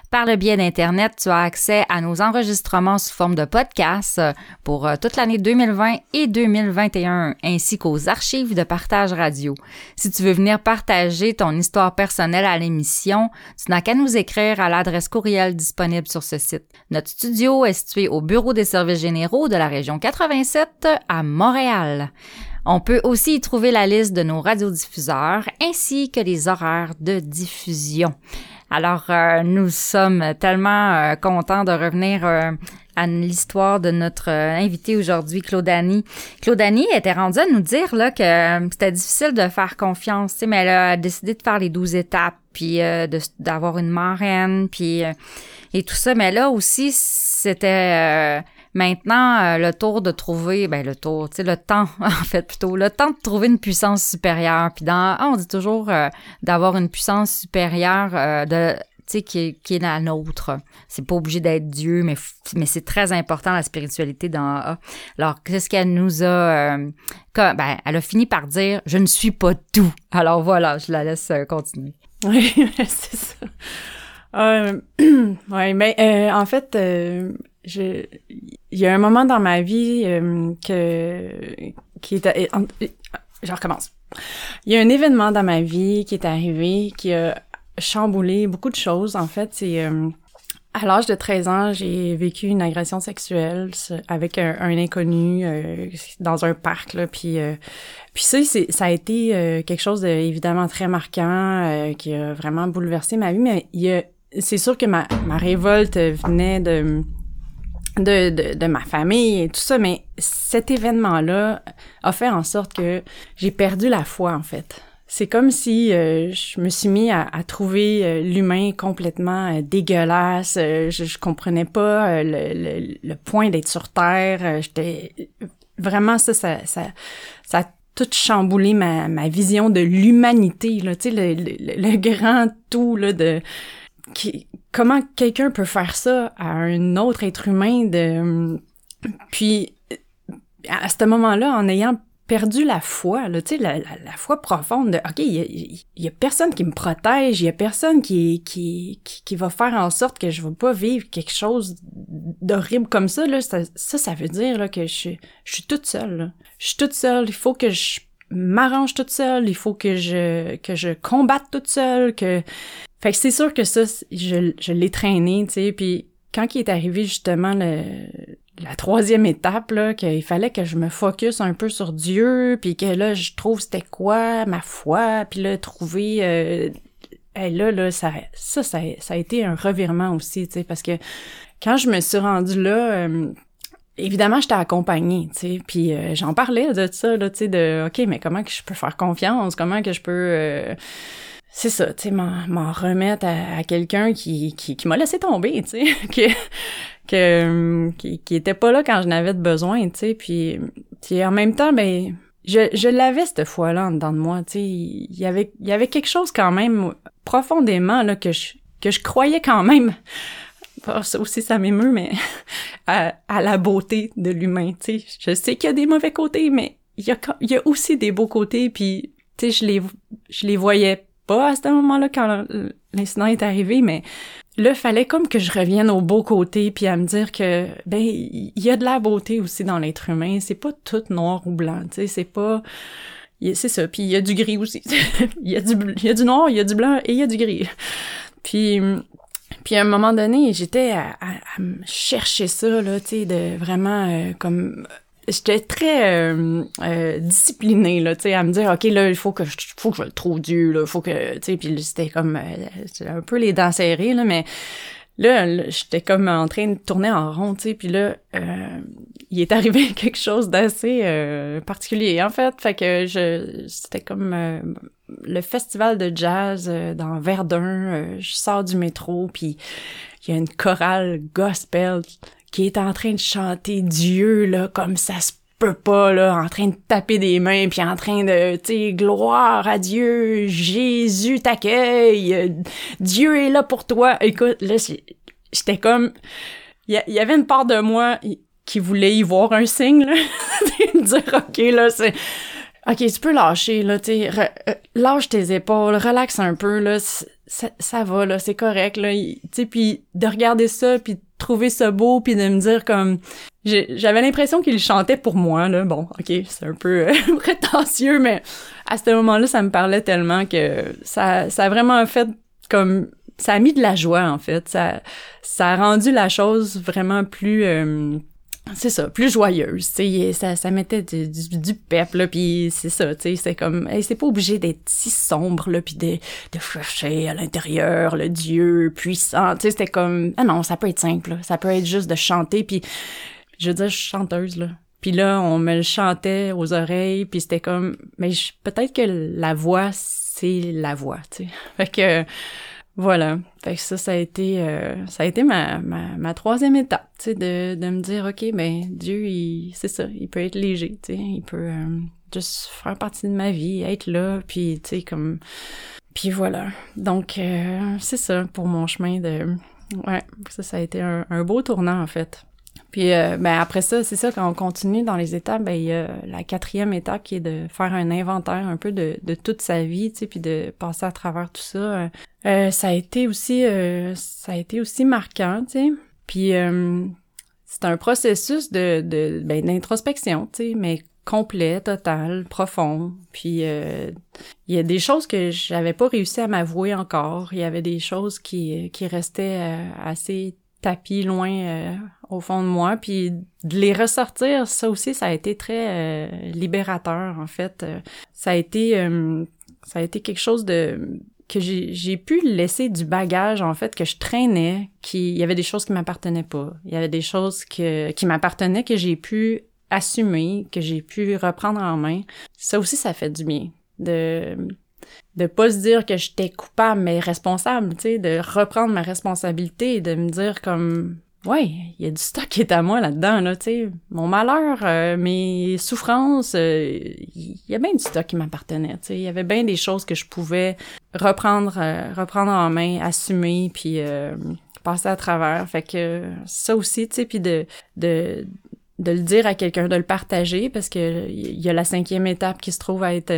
Par le biais d'Internet, tu as accès à nos enregistrements sous forme de podcast pour euh, toute l'année 2020 et 2021, ainsi qu'aux archives de partage radio. Si tu veux venir partager ton histoire personnelle à l'émission, tu n'as qu'à nous écrire à l'adresse courriel disponible sur ce site. Notre studio est situé au Bureau des services généraux de la région 87 à Montréal. On peut aussi y trouver la liste de nos radiodiffuseurs ainsi que les horaires de diffusion. Alors, euh, nous sommes tellement euh, contents de revenir euh, à l'histoire de notre invité aujourd'hui, Claudanie. Claudanie était rendue à nous dire là que c'était difficile de faire confiance, mais elle a décidé de faire les douze étapes, puis d'avoir une marraine, puis et tout ça. Mais là aussi, c'était Maintenant, euh, le tour de trouver, ben le tour, tu sais, le temps, en fait, plutôt, le temps de trouver une puissance supérieure. Puis dans, ah, on dit toujours euh, d'avoir une puissance supérieure euh, de qui est, qui est la nôtre. C'est pas obligé d'être Dieu, mais, mais c'est très important la spiritualité dans A. Alors, qu'est-ce qu'elle nous a... ben, elle a fini par dire « Je ne suis pas tout ». Alors voilà, je la laisse continuer. Oui, c'est ça. Ouais, mais en fait, je, il y a un moment dans ma vie euh, que qui est, je recommence. Il y a un événement dans ma vie qui est arrivé qui a chamboulé beaucoup de choses. En fait, c'est euh, à l'âge de 13 ans, j'ai vécu une agression sexuelle avec un, inconnu euh, dans un parc là, puis puis ça c'est ça a été quelque chose de évidemment très marquant qui a vraiment bouleversé ma vie mais il y c'est sûr que ma ma révolte venait de de, de, de, ma famille et tout ça, mais cet événement-là a fait en sorte que j'ai perdu la foi, en fait. C'est comme si euh, je me suis mis à, à trouver euh, l'humain complètement euh, dégueulasse. je, je comprenais pas le, le, point d'être sur Terre. J'étais vraiment ça, ça, ça, ça a tout chamboulé ma, ma vision de l'humanité. Là, tu sais, le, le, le, grand tout là de comment quelqu'un peut faire ça à un autre être humain de puis à ce moment-là en ayant perdu la foi, là, tu sais, la, la, foi profonde de, OK, il y, a, personne qui me protège, il y a personne qui, qui, qui, va faire en sorte que je ne vais pas vivre quelque chose d'horrible comme ça, là. Ça, ça, veut dire là, que je, je suis toute seule. Je suis toute seule. Il faut que je m'arrange toute seule. Il faut que je, que je combatte toute seule. Que fait que c'est sûr que ça, je, je l'ai traîné, tu sais, puis quand il est arrivé justement le, la troisième étape, là, qu'il fallait que je me focus un peu sur Dieu, puis que là, je trouve c'était quoi ma foi, puis là, trouver... Euh, là, là, ça, ça, ça, a été un revirement aussi, tu sais, parce que quand je me suis rendue là, euh, évidemment, j'étais accompagnée, tu sais, puis euh, j'en parlais de ça, là, tu sais, de, OK, mais comment que je peux faire confiance? Comment que je peux... C'est ça, tu sais, m'en remettre à, quelqu'un qui, qui, qui m'a laissé tomber, tu sais, que, que, qui, qui était pas là quand je n'avais de besoin, tu sais, puis, puis en même temps, ben, je, je l'avais cette fois-là en dedans de moi, tu sais, il y avait, il y avait quelque chose quand même profondément, là, que je, que je croyais quand même, ça aussi ça m'émeut, mais à, à la beauté de l'humain, tu sais, je sais qu'il y a des mauvais côtés, mais il y a, il y a aussi des beaux côtés, puis, tu sais, je les, je les voyais pas à ce moment-là quand l'incident est arrivé, mais là, fallait comme que je revienne au beau côté, puis à me dire que, ben, il y a de la beauté aussi dans l'être humain. C'est pas tout noir ou blanc, tu sais, c'est pas... C'est ça, puis il y a du gris aussi. Il y, a du, y a du noir, il y a du blanc et il y a du gris. Puis puis à un moment donné, j'étais à, à, chercher ça, là, tu sais, de vraiment euh, comme j'étais très euh, euh, disciplinée là tu sais à me dire ok là il faut que je faut que je le trouve Dieu là faut que tu sais puis c'était comme euh, un peu les dents serrées là mais là, j'étais comme en train de tourner en rond tu sais puis là euh, il est arrivé quelque chose d'assez euh, particulier en fait. Fait que je c'était comme le festival de jazz dans Verdun je sors du métro puis il y a une chorale gospel qui est en train de chanter Dieu, là, comme ça se peut pas, là, en train de taper des mains, puis en train de, tu sais, gloire à Dieu, Jésus t'accueille, Dieu est là pour toi. Écoute, là, j'étais comme, il y, avait une part de moi qui voulait y voir un signe, là, de dire, ok, là, c'est, ok, tu peux lâcher, là, tu euh, lâche tes épaules, relaxe un peu, là, ça, ça va, là, c'est correct, là, tu sais, puis de regarder ça, puis trouver ça beau puis de me dire comme j'avais l'impression qu'il chantait pour moi là. Bon ok c'est un peu euh, prétentieux mais à ce moment-là ça me parlait tellement que ça ça a vraiment fait comme ça a mis de la joie en fait. Ça ça a rendu la chose vraiment plus euh, c'est ça, plus joyeuse, tu ça, ça mettait du, du, pep, là, puis c'est ça, tu sais, c'est comme, c'est pas obligé d'être si sombre, là, puis de, de chercher à l'intérieur le Dieu puissant, tu sais, c'était comme, ah non, ça peut être simple, ça peut être juste de chanter, puis je veux dire, je suis chanteuse, là, puis là, on me le chantait aux oreilles, puis c'était comme, mais peut-être que la voix, c'est la voix, tu sais, fait que voilà. Fait que ça, ça a été, euh, ça a été ma, ma, ma troisième étape, tu sais, de, de me dire, OK, ben, Dieu, il, c'est ça, il peut être léger, tu sais, il peut euh, juste faire partie de ma vie, être là, puis, tu sais, comme... Puis voilà. Donc, euh, c'est ça pour mon chemin de... Ouais, ça, ça a été un, un beau tournant, en fait. Puis euh, ben après ça, c'est ça, quand on continue dans les étapes, ben il y a la quatrième étape qui est de faire un inventaire un peu de, de toute sa vie, tu sais, puis de passer à travers tout ça. Euh, ça a été aussi euh, ça a été aussi marquant, tu sais. Puis c'est un processus de, de ben, d'introspection, tu sais, mais complet, total, profond. Puis il y a des choses que j'avais pas réussi à m'avouer encore. Il y avait des choses qui qui restaient assez tapis loin euh, au fond de moi. Puis de les ressortir ça aussi ça a été très euh, libérateur en fait. Euh, ça a été ça a été quelque chose de que j'ai j'ai pu laisser du bagage en fait que je traînais qui il y avait des choses qui m'appartenaient pas. Il y avait des choses que qui m'appartenaient que j'ai pu assumer que j'ai pu reprendre en main. Ça aussi ça fait du bien de de pas se dire que j'étais coupable mais responsable, tu sais, de reprendre ma responsabilité de me dire comme ouais, il y a du stock qui est à moi là-dedans là, tu sais, mon malheur, euh, mes souffrances, euh, il y a bien du stock qui m'appartenait, tu sais, il y avait bien des choses que je pouvais reprendre euh, reprendre en main, assumer puis passer à travers. Fait que ça aussi, tu sais, puis de de de le dire à quelqu'un, de le partager parce que il y a la cinquième étape qui se trouve à être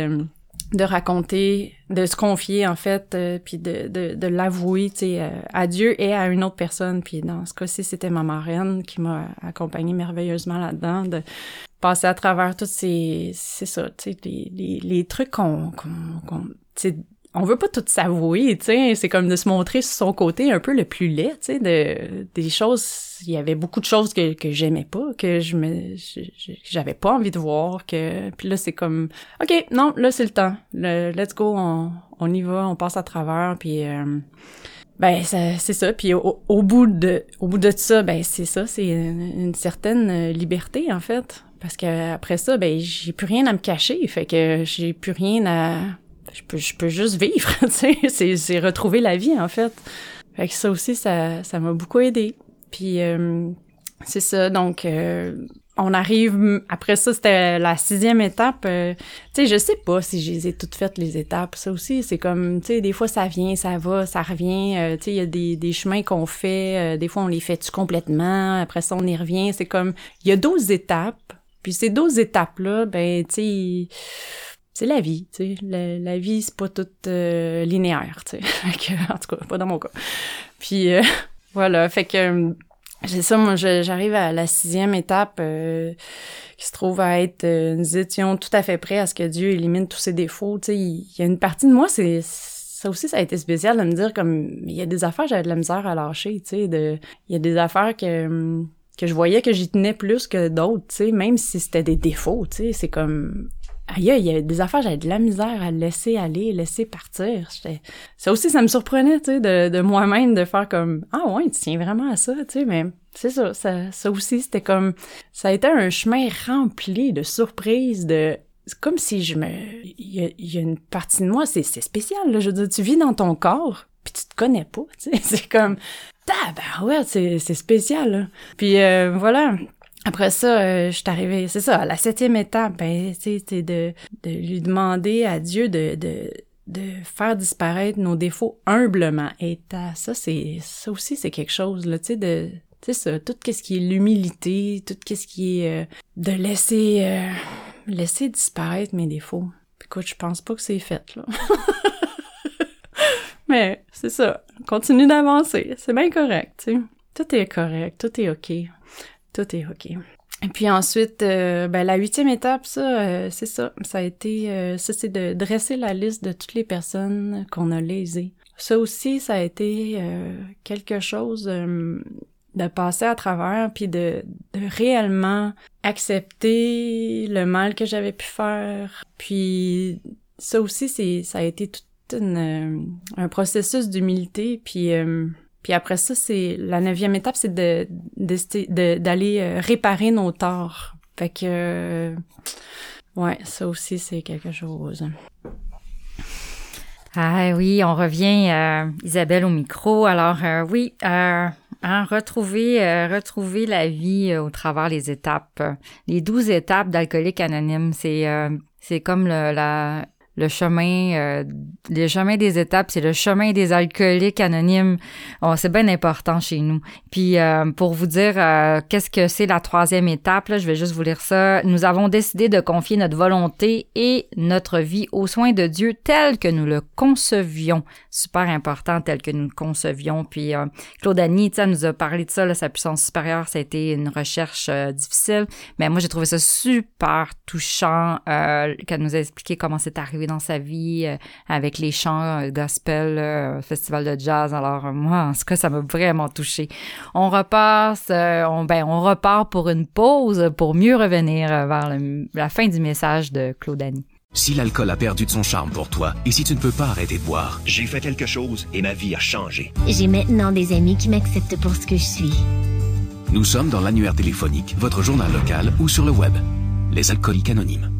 de raconter, de se confier en fait, euh, puis de, de, de l'avouer, tu sais, euh, à Dieu et à une autre personne. Puis dans ce cas-ci, c'était ma marraine qui m'a accompagnée merveilleusement là-dedans, de passer à travers tous ces, c'est ça, tu sais, les, les, les, trucs qu'on, qu'on, qu'on on veut pas tout s'avouer, tu sais, c'est comme de se montrer sur son côté un peu le plus laid, tu sais, de des choses, il y avait beaucoup de choses que que j'aimais pas, que je me j'avais pas envie de voir que puis là c'est comme OK, non, là c'est le temps. Le, let's go, on, on y va, on passe à travers puis euh, ben c'est ça. Puis au, bout de au bout de ça ben c'est ça c'est une, certaine liberté en fait. Parce que après ça ben j'ai plus rien à me cacher fait que j'ai plus rien à je peux, je peux juste vivre, tu sais, c'est, retrouver la vie, en fait. Fait que ça aussi, ça, ça m'a beaucoup aidé. Puis, euh, c'est ça, donc, euh, on arrive, après ça, c'était la sixième étape. Euh, tu sais, je sais pas si je les ai toutes faites, les étapes. Ça aussi, c'est comme, tu sais, des fois, ça vient, ça va, ça revient. tu sais, il y a des, des chemins qu'on fait. des fois, on les fait-tu complètement? Après ça, on y revient. C'est comme, il y a 12 étapes Puis ces 12 étapes-là, ben, tu sais, c'est la vie, tu sais. La, la, vie, c'est pas toute euh, linéaire, tu sais. en tout cas, pas dans mon cas. Puis euh, voilà, fait que c'est ça, moi, j'arrive à la sixième étape euh, qui se trouve à être, nous étions tout à fait prêts à ce que Dieu élimine tous ses défauts. Tu sais, il y a une partie de moi, c'est ça aussi, ça a été spécial de me dire comme il y a des affaires, j'avais de la misère à lâcher, tu sais, de il y a des affaires que que je voyais que j'y tenais plus que d'autres, tu sais, même si c'était des défauts, tu sais, c'est comme il y a des affaires, j'avais de la misère à laisser aller, laisser partir. Ça aussi, ça me surprenait, tu sais, de, moi-même, de faire comme, ah ouais, tu tiens vraiment à ça, tu sais, mais c'est ça, ça, ça aussi, c'était comme, ça a été un chemin rempli de surprises, de, c'est comme si je me il y, a, une partie de moi c'est spécial là je veux dire tu vis dans ton corps puis tu te connais pas tu sais c'est comme ah ben ouais c'est c'est spécial là. puis euh, voilà après ça, euh, je suis c'est ça, à la septième étape, ben, c'est de, de lui demander à Dieu de, de, de faire disparaître nos défauts humblement. Et ça, c'est, ça aussi, c'est quelque chose, là, tu sais, de, tu sais, ça, tout ce qui est l'humilité, tout ce qui est euh, de laisser, laisser disparaître mes défauts. Écoute, je pense pas que c'est fait, là. Mais c'est ça. Continue d'avancer. C'est bien correct, tu sais. Tout est correct, tout est OK. Tout est OK. Et puis ensuite, euh, ben, la huitième étape, ça, euh, c'est ça. Ça a été, euh, ça, c'est de dresser la liste de toutes les personnes qu'on a lésées. Ça aussi, ça a été quelque chose de passer à travers puis de, de réellement accepter le mal que j'avais pu faire puis ça aussi c'est ça a été tout une, un processus d'humilité puis puis après ça c'est la neuvième étape c'est de d'aller euh, réparer nos torts fait que euh, ouais ça aussi c'est quelque chose ah oui, on revient, euh, Isabelle au micro. Alors oui, Hein, retrouver, retrouver la vie au travers les étapes. Les douze étapes d'alcoolique anonyme, c'est c'est comme le, la, le chemin, euh, le chemin des étapes, c'est le chemin des alcooliques anonymes. Oh, c'est bien important chez nous. Puis euh, pour vous dire euh, qu'est-ce que c'est la troisième étape, là, je vais juste vous lire ça. Nous avons décidé de confier notre volonté et notre vie aux soins de Dieu tel que nous le concevions. Super important, tel que nous le concevions. Puis Claude Annie, nous a parlé de ça, là, sa puissance supérieure, ça a été une recherche difficile. Mais moi, j'ai trouvé ça super touchant qu'elle nous a expliqué comment c'est arrivé dans sa vie euh, avec les chants euh, gospel, euh, festival de jazz. Alors moi, en tout cas, ça m'a vraiment touché. On repasse, on, ben, on repart pour une pause pour mieux revenir vers la fin du message de Claude Annie. Si l'alcool a perdu de son charme pour toi et si tu ne peux pas arrêter de boire, j'ai fait quelque chose et ma vie a changé. J'ai maintenant des amis qui m'acceptent pour ce que je suis. Nous sommes dans l'annuaire téléphonique, votre journal local ou sur le web. Les alcooliques anonymes.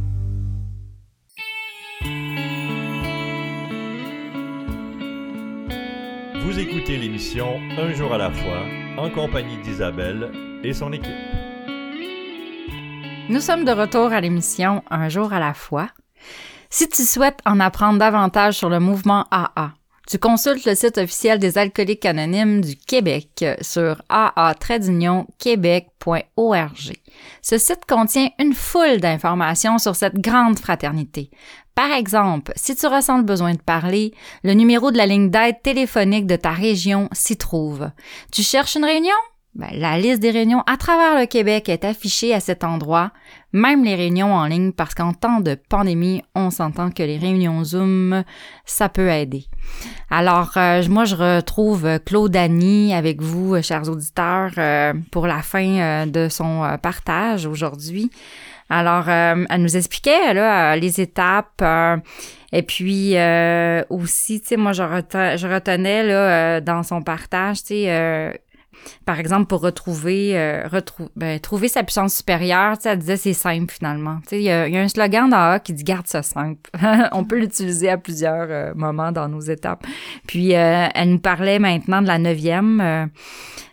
Vous écoutez l'émission Un jour à la fois en compagnie d'Isabelle et son équipe. Nous sommes de retour à l'émission Un jour à la fois. Si tu souhaites en apprendre davantage sur le mouvement AA, tu consultes le site officiel des alcooliques anonymes du Québec sur aa-québec.org. Ce site contient une foule d'informations sur cette grande fraternité. Par exemple, si tu ressens le besoin de parler, le numéro de la ligne d'aide téléphonique de ta région s'y trouve. Tu cherches une réunion? Ben, la liste des réunions à travers le Québec est affichée à cet endroit, même les réunions en ligne, parce qu'en temps de pandémie, on s'entend que les réunions Zoom, ça peut aider. Alors, euh, moi, je retrouve Claude Annie avec vous, chers auditeurs, euh, pour la fin euh, de son partage aujourd'hui. Alors, elle nous expliquait là les étapes. et puis aussi, tu sais, moi je, retenais là dans son partage, tu sais, par exemple, pour retrouver, euh, ben, trouver sa puissance supérieure, elle disait c'est simple finalement. Il y, a, un slogan dans qui dit garde ça simple. On peut l'utiliser à plusieurs euh, moments dans nos étapes. Puis euh, elle nous parlait maintenant de la neuvième.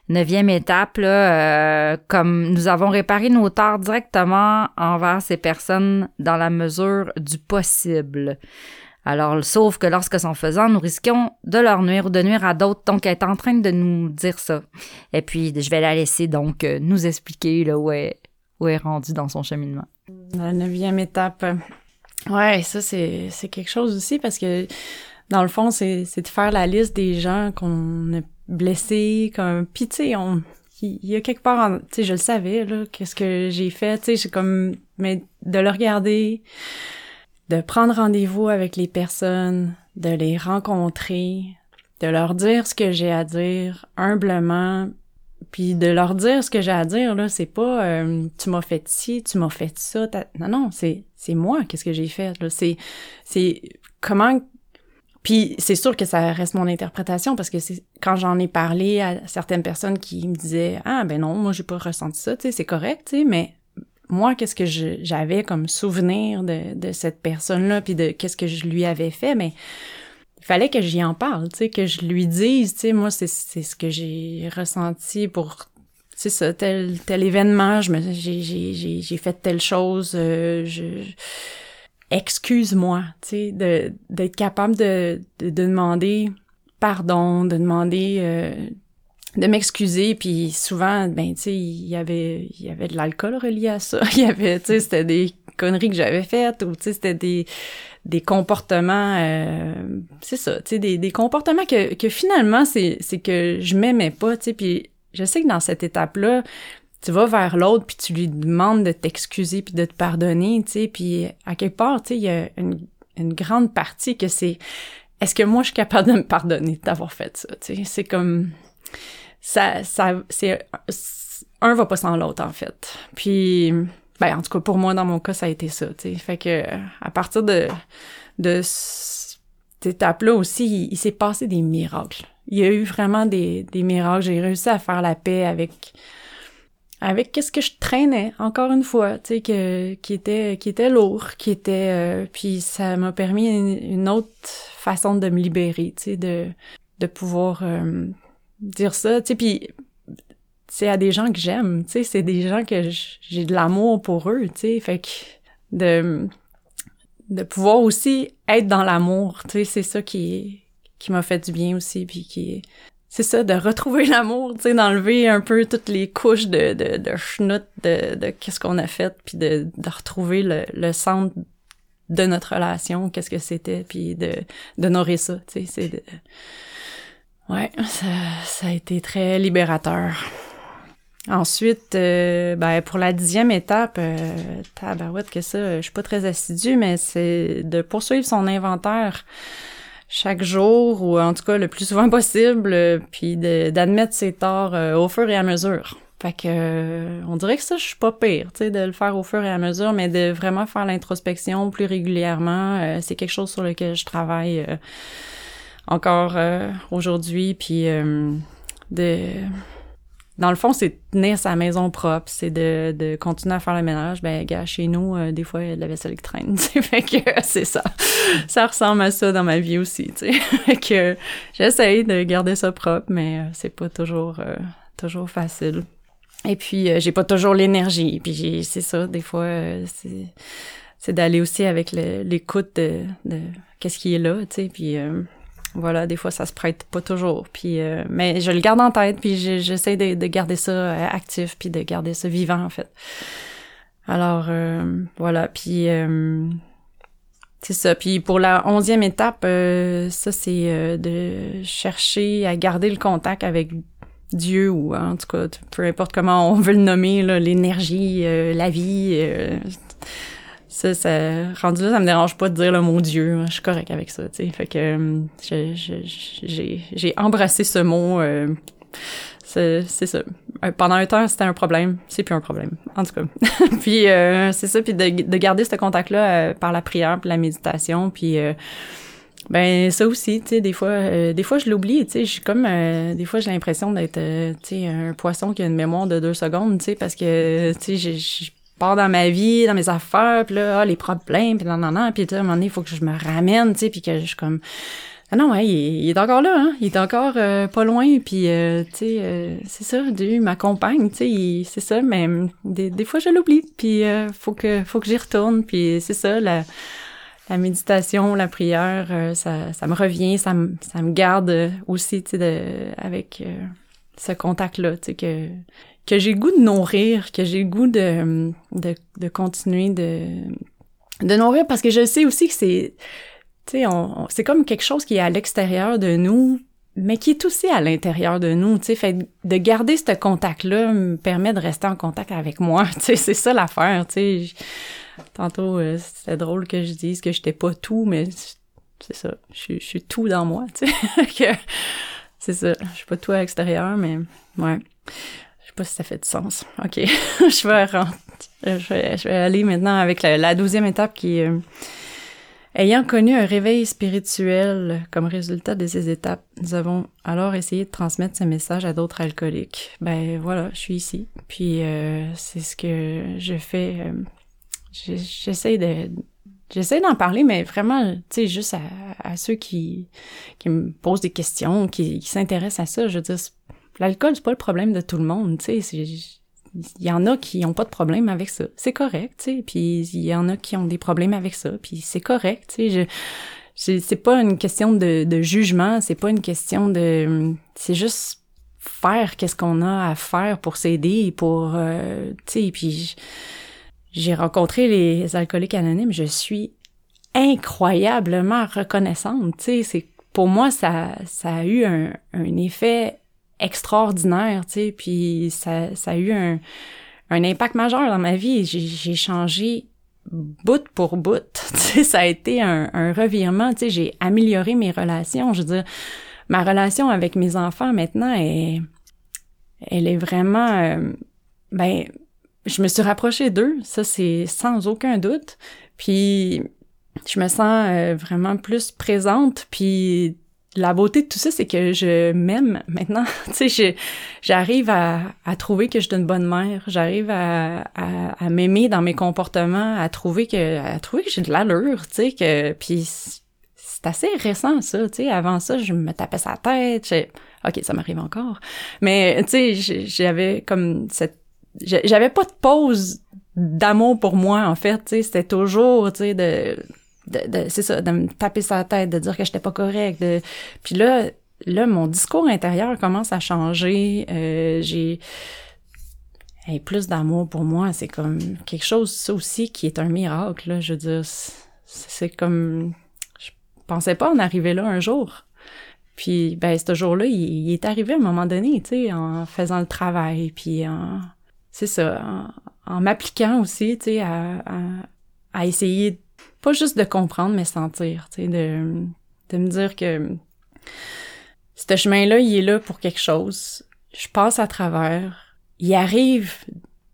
Neuvième étape, là, comme nous avons réparé nos torts directement envers ces personnes dans la mesure du possible. Alors, sauf que lorsque en faisant, nous risquons de leur nuire ou de nuire à d'autres. Donc, elle est en train de nous dire ça. Et puis, je vais la laisser donc euh, nous expliquer là, où, elle, où est rendu dans son cheminement? La neuvième étape. Ouais, ça, c'est, c'est quelque chose aussi parce que, dans le fond, c'est, c'est de faire la liste des gens qu'on a blessés, comme, pis tu sais, on, il y a quelque part, tu sais, je le savais, là, qu'est-ce que j'ai fait, tu sais, j'ai comme, mais de le regarder, de prendre rendez-vous avec les personnes, de les rencontrer, de leur dire ce que j'ai à dire humblement, puis de leur dire ce que j'ai à dire là, c'est pas euh, tu m'as fait ci, tu m'as fait ça, non non, c'est c'est moi qu'est-ce que j'ai fait là, c'est c'est comment puis c'est sûr que ça reste mon interprétation parce que c'est quand j'en ai parlé à certaines personnes qui me disaient ah ben non, moi j'ai pas ressenti ça, tu sais, c'est correct, tu sais, mais moi qu'est-ce que j'avais comme souvenir de cette personne-là puis de qu'est-ce que je lui avais fait mais il fallait que j'y en parle, tu sais, que je lui dise, tu sais, moi, c'est, c'est ce que j'ai ressenti pour, tu sais, tel, tel événement, je me, j'ai, j'ai, j'ai fait telle chose, euh, je, excuse-moi, tu sais, de, d'être capable de, de, demander pardon, de demander, euh, de m'excuser, puis souvent, ben, tu sais, il y avait, il y avait de l'alcool relié à ça, il y avait, tu sais, c'était des conneries que j'avais faites, ou tu sais, c'était des des comportements euh, c'est ça tu sais des, des comportements que, que finalement c'est c'est que je m'aimais pas tu sais. Puis je sais que dans cette étape là tu vas vers l'autre puis tu lui demandes de t'excuser puis de te pardonner tu sais puis à quelque part tu sais il y a une, une grande partie que c'est est-ce que moi je suis capable de me pardonner d'avoir fait ça tu sais? C'est comme ça ça c'est un va pas sans l'autre en fait puis ben, en tout cas, pour moi, dans mon cas, ça a été ça, tu sais. Fait que, à partir de, de cette étape-là aussi, il, s'est passé des miracles. Il y a eu vraiment des, des miracles. J'ai réussi à faire la paix avec, avec qu'est-ce que je traînais, encore une fois, tu sais, que, qui était, qui était lourd, qui était, euh, puis ça m'a permis une, autre façon de me libérer, tu sais, de, de pouvoir euh, dire ça, tu sais, puis c'est à des gens que j'aime, tu sais, c'est des gens que j'ai de l'amour pour eux, tu sais, fait que de de pouvoir aussi être dans l'amour, tu sais, c'est ça qui qui m'a fait du bien aussi puis qui c'est ça de retrouver l'amour, tu sais, d'enlever un peu toutes les couches de de de de de qu'est-ce qu'on a fait puis de de retrouver le le centre de notre relation, qu'est-ce que c'était puis de nourrir ça, tu sais, c'est de Ouais, ça, ça a été très libérateur. Ensuite, euh, ben, pour la dixième étape, euh, tabarouette que ça, je suis pas très assidue, mais c'est de poursuivre son inventaire chaque jour, ou en tout cas le plus souvent possible, euh, puis d'admettre ses torts euh, au fur et à mesure. Fait que on dirait que ça, je suis pas pire, tu sais, de le faire au fur et à mesure, mais de vraiment faire l'introspection plus régulièrement, c'est quelque chose sur lequel je travaille encore aujourd'hui, puis de dans le fond, c'est tenir sa maison propre, c'est de, de continuer à faire le ménage. Ben, gars, chez nous, euh, des fois, il y a de la vaisselle qui traîne, fait que c'est ça. Ça ressemble à ça dans ma vie aussi, tu fait que j'essaye de garder ça propre, mais euh, c'est pas toujours, euh, toujours facile. Et puis, j'ai pas toujours l'énergie. Puis, c'est ça, des fois, c'est, c'est d'aller aussi avec l'écoute de, de qu'est-ce qui est là, tu sais. Puis, voilà, des fois, ça se prête pas toujours. Puis, euh, mais je le garde en tête, puis j'essaie de, de, garder ça euh, actif, puis de garder ça vivant, en fait. Alors, euh, voilà. Puis, c'est ça. Puis pour la onzième étape, ça, c'est de chercher à garder le contact avec Dieu ou en tout cas, peu importe comment on veut le nommer, l'énergie, la vie ça, ça, rendu là, ça me dérange pas de dire le mot Dieu. Je suis correct avec ça, tu sais. Fait que euh, j'ai, embrassé ce mot. Euh, c'est, ça. Euh, pendant un temps, c'était un problème. C'est plus un problème. En tout cas. puis c'est ça. Puis de, de garder ce contact-là par la prière, puis la méditation, puis ben ça aussi, tu sais, des fois, des fois je l'oublie, tu sais, je suis comme, des fois j'ai l'impression d'être, tu sais, un poisson qui a une mémoire de deux secondes, tu sais, parce que, tu sais, pars dans ma vie, dans mes affaires, puis là, ah, les problèmes, puis non, non, puis à un moment donné, il faut que je me ramène, tu sais, puis que je suis comme... Ah non, ouais, il, est encore là, hein, il est encore euh, pas loin, puis euh, tu sais, euh, c'est ça, Dieu m'accompagne, tu sais, c'est ça, mais des, des fois je l'oublie, puis faut que faut que j'y retourne, puis c'est ça, la, la méditation, la prière, ça, ça me revient, ça me ça me garde aussi, tu sais, avec ce contact-là, tu sais, que, que j'ai le goût de nourrir, que j'ai le goût de, de, de continuer de, de nourrir, parce que je sais aussi que c'est, tu sais, on, c'est comme quelque chose qui est à l'extérieur de nous, mais qui est aussi à l'intérieur de nous, tu sais, fait de garder ce contact-là me permet de rester en contact avec moi, tu sais, c'est ça l'affaire, tu sais. Tantôt, euh, c'était drôle que je dise que j'étais pas tout, mais c'est ça, je, suis tout dans moi, tu sais. c'est ça, je suis pas tout à l'extérieur, mais ouais. Pas si ça fait du sens. OK, je vais, je vais, aller maintenant avec la, douzième étape qui est... Euh, Ayant connu un réveil spirituel comme résultat de ces étapes, nous avons alors essayé de transmettre ce message à d'autres alcooliques. Ben voilà, je suis ici. Puis euh, c'est ce que je fais. Euh, j'essaie de j'essaie d'en parler, mais vraiment, tu sais, juste à, ceux qui, qui me posent des questions, qui, qui s'intéressent à ça. Je veux dire, l'alcool, c'est pas le problème de tout le monde, tu sais il y en a qui ont pas de problème avec ça. C'est correct, tu sais. Puis il y en a qui ont des problèmes avec ça. Puis c'est correct, tu sais. C'est pas une question de, jugement. C'est pas une question de. C'est juste faire qu'est-ce qu'on a à faire pour s'aider, pour, euh, tu sais. Puis j'ai rencontré les alcooliques anonymes. Je suis incroyablement reconnaissante, tu sais. Pour moi ça ça a eu un effet extraordinaire, tu sais, puis ça, ça a eu un, un impact majeur dans ma vie. J'ai changé bout pour bout. Tu sais, ça a été un, un revirement. Tu sais, j'ai amélioré mes relations. Je veux dire, ma relation avec mes enfants maintenant est, elle est vraiment, euh, ben, je me suis rapprochée d'eux. Ça, c'est sans aucun doute. Puis, je me sens euh, vraiment plus présente. Puis, la beauté de tout ça, c'est que je m'aime maintenant. tu sais, j'arrive à, à, trouver que je suis une bonne mère. J'arrive à, à, à m'aimer dans mes comportements, à trouver que, à trouver que j'ai de l'allure, tu sais, que, puis c'est assez récent, ça, tu sais. Avant ça, je me tapais sa tête. OK, ça m'arrive encore. Mais, tu sais, j'avais comme cette, j'avais pas de pause d'amour pour moi, en fait, tu sais. C'était toujours, tu sais, de, de, c'est ça, de me taper sa tête, de dire que j'étais pas correct. De... Puis là, là, mon discours intérieur commence à changer. Euh, j'ai plus d'amour pour moi, c'est comme quelque chose, ça aussi, qui est un miracle. Là, je veux dire, c'est comme... Je pensais pas en arriver là un jour. Puis, ben, ce jour-là, il, est arrivé à un moment donné, tu sais, en faisant le travail, puis en... C'est ça, en, m'appliquant aussi, tu sais, à, à, à essayer pas juste de comprendre, mais sentir, tu sais, de, de me dire que ce chemin-là, il est là pour quelque chose. Je passe à travers. Il arrive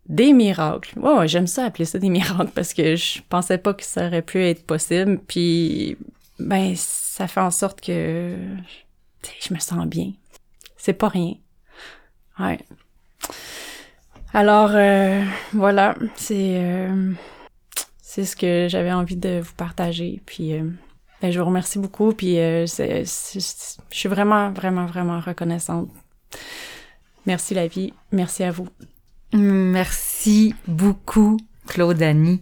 des miracles. Ouais, j'aime ça appeler ça des miracles parce que je pensais pas que ça aurait pu être possible. Puis, ben, ça fait en sorte que je me sens bien. C'est pas rien. Ouais. Alors, euh, voilà, c'est... Euh, c'est ce que j'avais envie de vous partager. Puis euh, ben, je vous remercie beaucoup. Puis euh, je suis vraiment, vraiment, vraiment reconnaissante. Merci la vie. Merci à vous. Merci beaucoup, Claude Annie.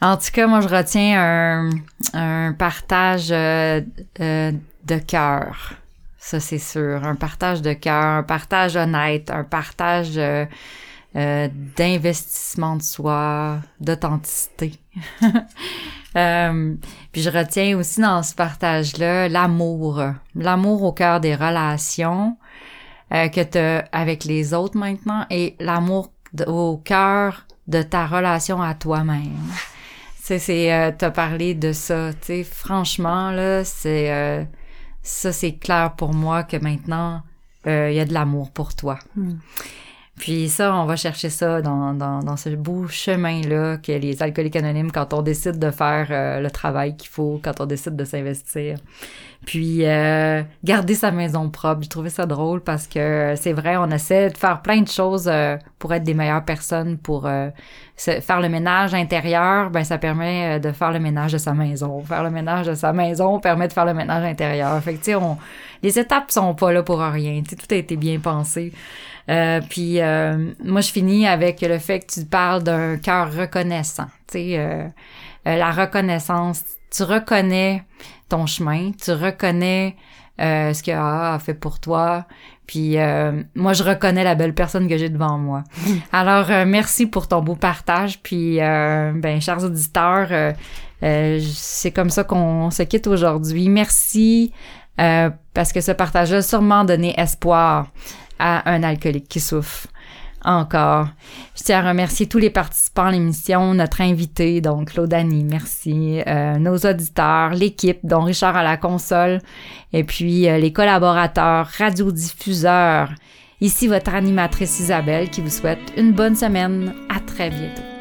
En tout cas, moi, je retiens un, partage euh, de cœur. Ça, c'est sûr. Un partage de cœur, un partage honnête, un partage euh, d'investissement de soi, d'authenticité. euh, puis je retiens aussi dans ce partage-là l'amour, l'amour au cœur des relations euh, que tu avec les autres maintenant et l'amour au cœur de ta relation à toi-même. C'est, c'est, t'as parlé de ça, tu sais, franchement là, c'est ça, c'est clair pour moi que maintenant il y a de l'amour pour toi. Hmm. Puis ça, on va chercher ça dans, dans, dans ce beau chemin-là que les alcooliques anonymes, quand on décide de faire euh, le travail qu'il faut, quand on décide de s'investir. Puis euh, garder sa maison propre. J'ai trouvé ça drôle parce que c'est vrai, on essaie de faire plein de choses euh, pour être des meilleures personnes, pour faire le ménage intérieur, ben ça permet de faire le ménage de sa maison. Faire le ménage de sa maison permet de faire le ménage intérieur. Fait que tu sais, les étapes sont pas là pour rien. Tu sais, tout a été bien pensé. Euh, puis euh, moi, je finis avec le fait que tu parles d'un cœur reconnaissant. Tu sais, euh, la reconnaissance. Tu reconnais ton chemin, tu reconnais euh, ce que AA a fait pour toi. Puis euh, moi, je reconnais la belle personne que j'ai devant moi. Alors, euh, merci pour ton beau partage. Puis, euh, ben, chers auditeurs, euh, euh, c'est comme ça qu'on se quitte aujourd'hui. Merci euh, parce que ce partage a sûrement donné espoir à un alcoolique qui souffre encore. Je tiens à remercier tous les participants à l'émission, notre invité, donc Claude Annie, merci, euh, nos auditeurs, l'équipe, dont Richard à la console, et puis euh, les collaborateurs, radiodiffuseurs. Ici votre animatrice Isabelle qui vous souhaite une bonne semaine. À très bientôt.